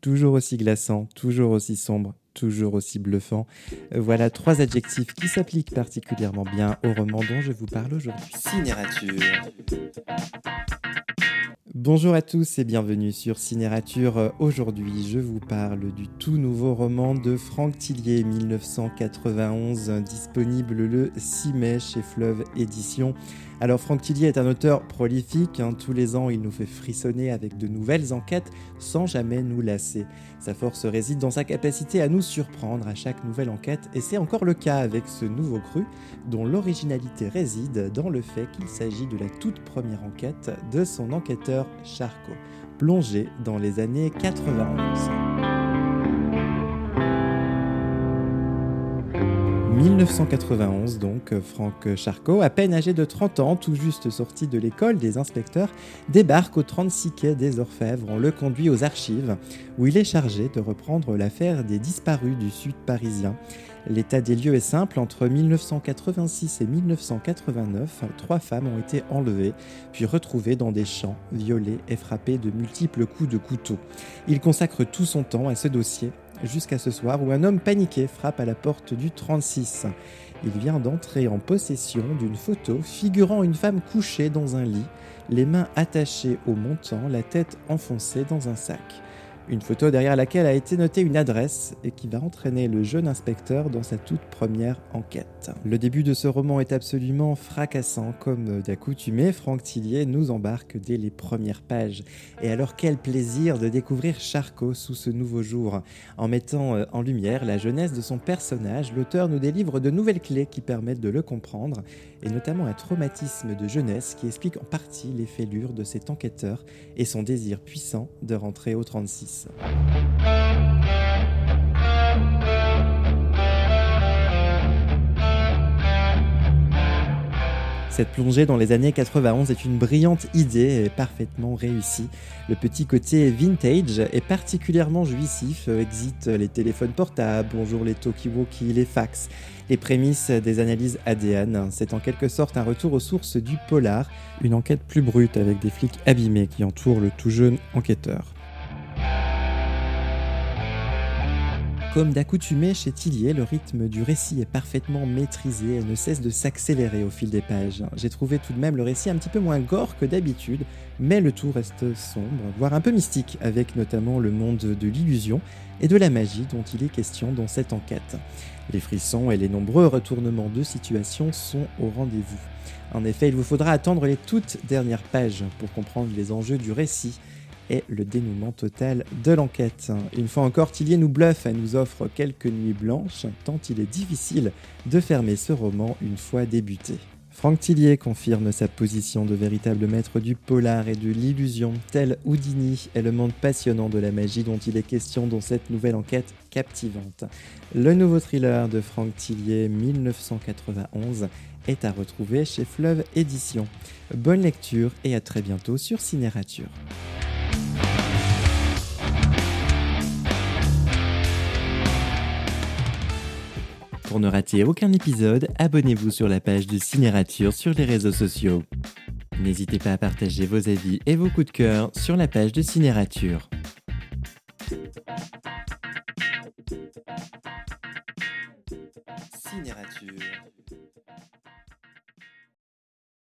Toujours aussi glaçant, toujours aussi sombre, toujours aussi bluffant. Euh, Voilà trois adjectifs qui s'appliquent particulièrement bien au roman dont je vous parle aujourd'hui. Cinérature. Bonjour à tous et bienvenue sur Cinérature. Aujourd'hui, je vous parle du tout nouveau roman de Franck Tillier, 1991, euh, disponible le 6 mai chez Fleuve Éditions. Alors, Franck Tillier est un auteur prolifique. hein. Tous les ans, il nous fait frissonner avec de nouvelles enquêtes sans jamais nous lasser. Sa force réside dans sa capacité à nous surprendre à chaque nouvelle enquête, et c'est encore le cas avec ce nouveau cru, dont l'originalité réside dans le fait qu'il s'agit de la toute première enquête de son enquêteur Charcot, plongé dans les années 91. 1991 donc, Franck Charcot, à peine âgé de 30 ans, tout juste sorti de l'école des inspecteurs, débarque au 36 quai des Orfèvres. On le conduit aux archives, où il est chargé de reprendre l'affaire des disparus du sud parisien. L'état des lieux est simple, entre 1986 et 1989, trois femmes ont été enlevées, puis retrouvées dans des champs, violées et frappées de multiples coups de couteau. Il consacre tout son temps à ce dossier, jusqu'à ce soir où un homme paniqué frappe à la porte du 36. Il vient d'entrer en possession d'une photo figurant une femme couchée dans un lit, les mains attachées au montant, la tête enfoncée dans un sac. Une photo derrière laquelle a été notée une adresse et qui va entraîner le jeune inspecteur dans sa toute première enquête. Le début de ce roman est absolument fracassant, comme d'accoutumé, Franck Tillier nous embarque dès les premières pages. Et alors quel plaisir de découvrir Charcot sous ce nouveau jour. En mettant euh, en lumière la jeunesse de son personnage, l'auteur nous délivre de nouvelles clés qui permettent de le comprendre, et notamment un traumatisme de jeunesse qui explique en partie les fêlures de cet enquêteur et son désir puissant de rentrer au 36. Cette plongée dans les années 91 est une brillante idée et parfaitement réussie. Le petit côté vintage est particulièrement jouissif. Exit les téléphones portables, bonjour les talkie-walkie, les fax, les prémices des analyses ADN. C'est en quelque sorte un retour aux sources du polar, une enquête plus brute avec des flics abîmés qui entourent le tout jeune enquêteur. Comme d'accoutumé chez Tillier, le rythme du récit est parfaitement maîtrisé et ne cesse de s'accélérer au fil des pages. J'ai trouvé tout de même le récit un petit peu moins gore que d'habitude, mais le tout reste sombre, voire un peu mystique, avec notamment le monde de l'illusion et de la magie dont il est question dans cette enquête. Les frissons et les nombreux retournements de situation sont au rendez-vous. En effet, il vous faudra attendre les toutes dernières pages pour comprendre les enjeux du récit et le dénouement total de l'enquête. Une fois encore, Tillier nous bluffe et nous offre quelques nuits blanches, tant il est difficile de fermer ce roman une fois débuté. Franck Tillier confirme sa position de véritable maître du polar et de l'illusion, tel Houdini est le monde passionnant de la magie dont il est question dans cette nouvelle enquête captivante. Le nouveau thriller de Franck Tillier 1991 est à retrouver chez Fleuve Éditions. Bonne lecture et à très bientôt sur Cinérature. Pour ne rater aucun épisode, abonnez-vous sur la page de Cinérature sur les réseaux sociaux. N'hésitez pas à partager vos avis et vos coups de cœur sur la page de Cinérature.